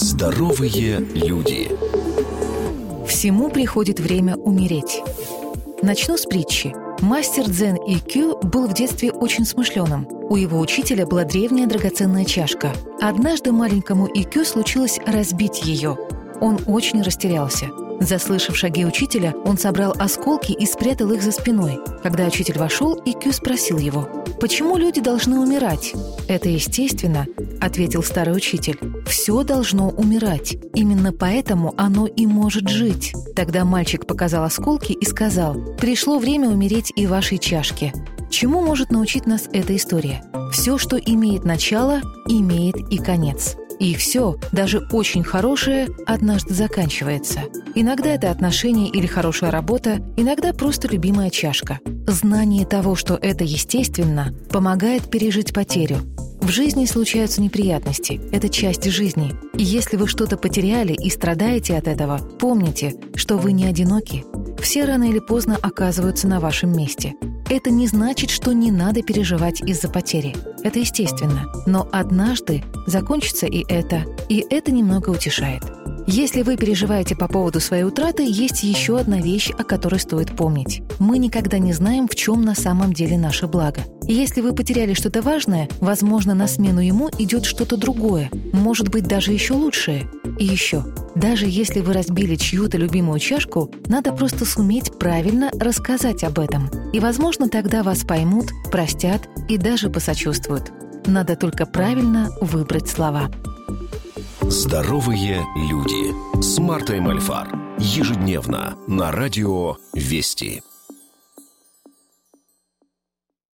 Здоровые люди. Всему приходит время умереть. Начну с притчи. Мастер Дзен Икю был в детстве очень смышленым. У его учителя была древняя драгоценная чашка. Однажды маленькому Икю случилось разбить ее. Он очень растерялся. Заслышав шаги учителя, он собрал осколки и спрятал их за спиной. Когда учитель вошел, Икю спросил его, «Почему люди должны умирать?» «Это естественно», — ответил старый учитель. «Все должно умирать. Именно поэтому оно и может жить». Тогда мальчик показал осколки и сказал, «Пришло время умереть и вашей чашке». Чему может научить нас эта история? Все, что имеет начало, имеет и конец. И все, даже очень хорошее, однажды заканчивается. Иногда это отношения или хорошая работа, иногда просто любимая чашка. Знание того, что это естественно, помогает пережить потерю. В жизни случаются неприятности, это часть жизни. И если вы что-то потеряли и страдаете от этого, помните, что вы не одиноки. Все рано или поздно оказываются на вашем месте. Это не значит, что не надо переживать из-за потери. Это естественно. Но однажды закончится и это, и это немного утешает. Если вы переживаете по поводу своей утраты, есть еще одна вещь, о которой стоит помнить. Мы никогда не знаем, в чем на самом деле наше благо. Если вы потеряли что-то важное, возможно, на смену ему идет что-то другое, может быть, даже еще лучшее. И еще, даже если вы разбили чью-то любимую чашку, надо просто суметь правильно рассказать об этом. И, возможно, тогда вас поймут, простят и даже посочувствуют. Надо только правильно выбрать слова. Здоровые люди с Мартой Мальфар. Ежедневно на радио «Вести».